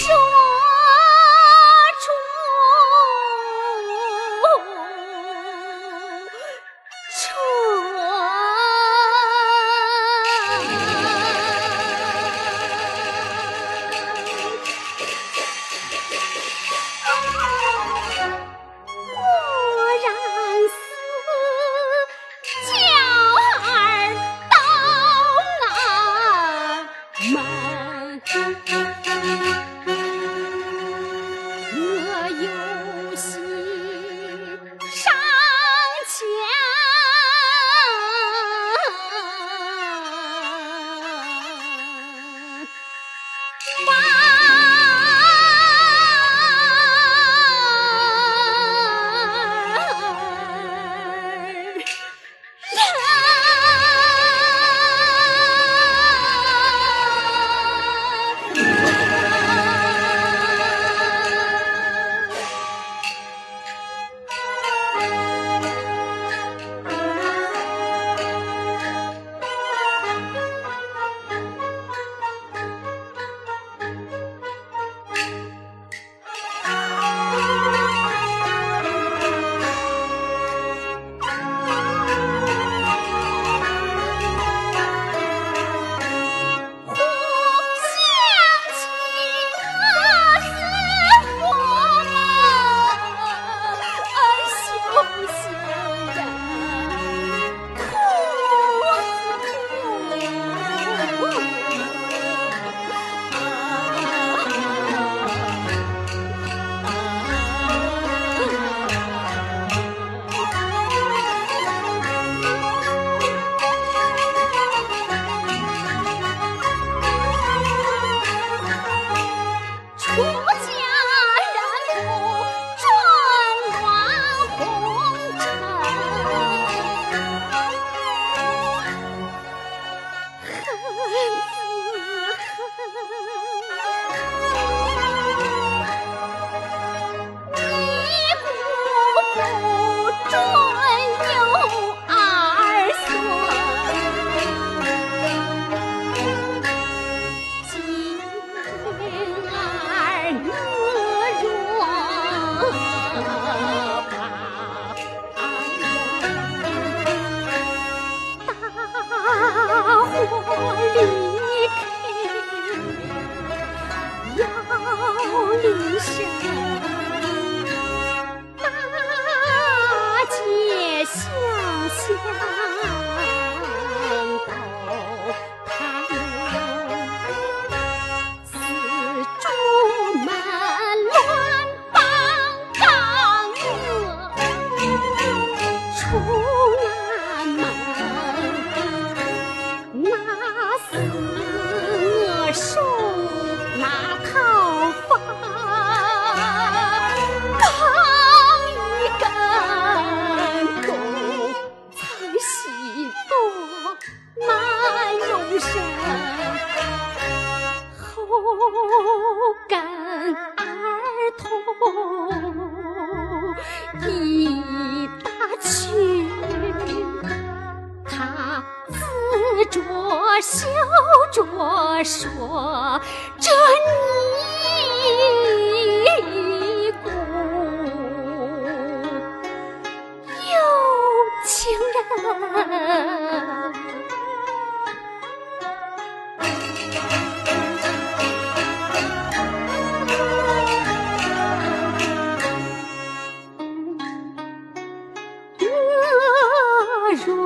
说出出，莫让四舅儿到南门。恨死了着笑着说：“这尼姑有情人。”我如。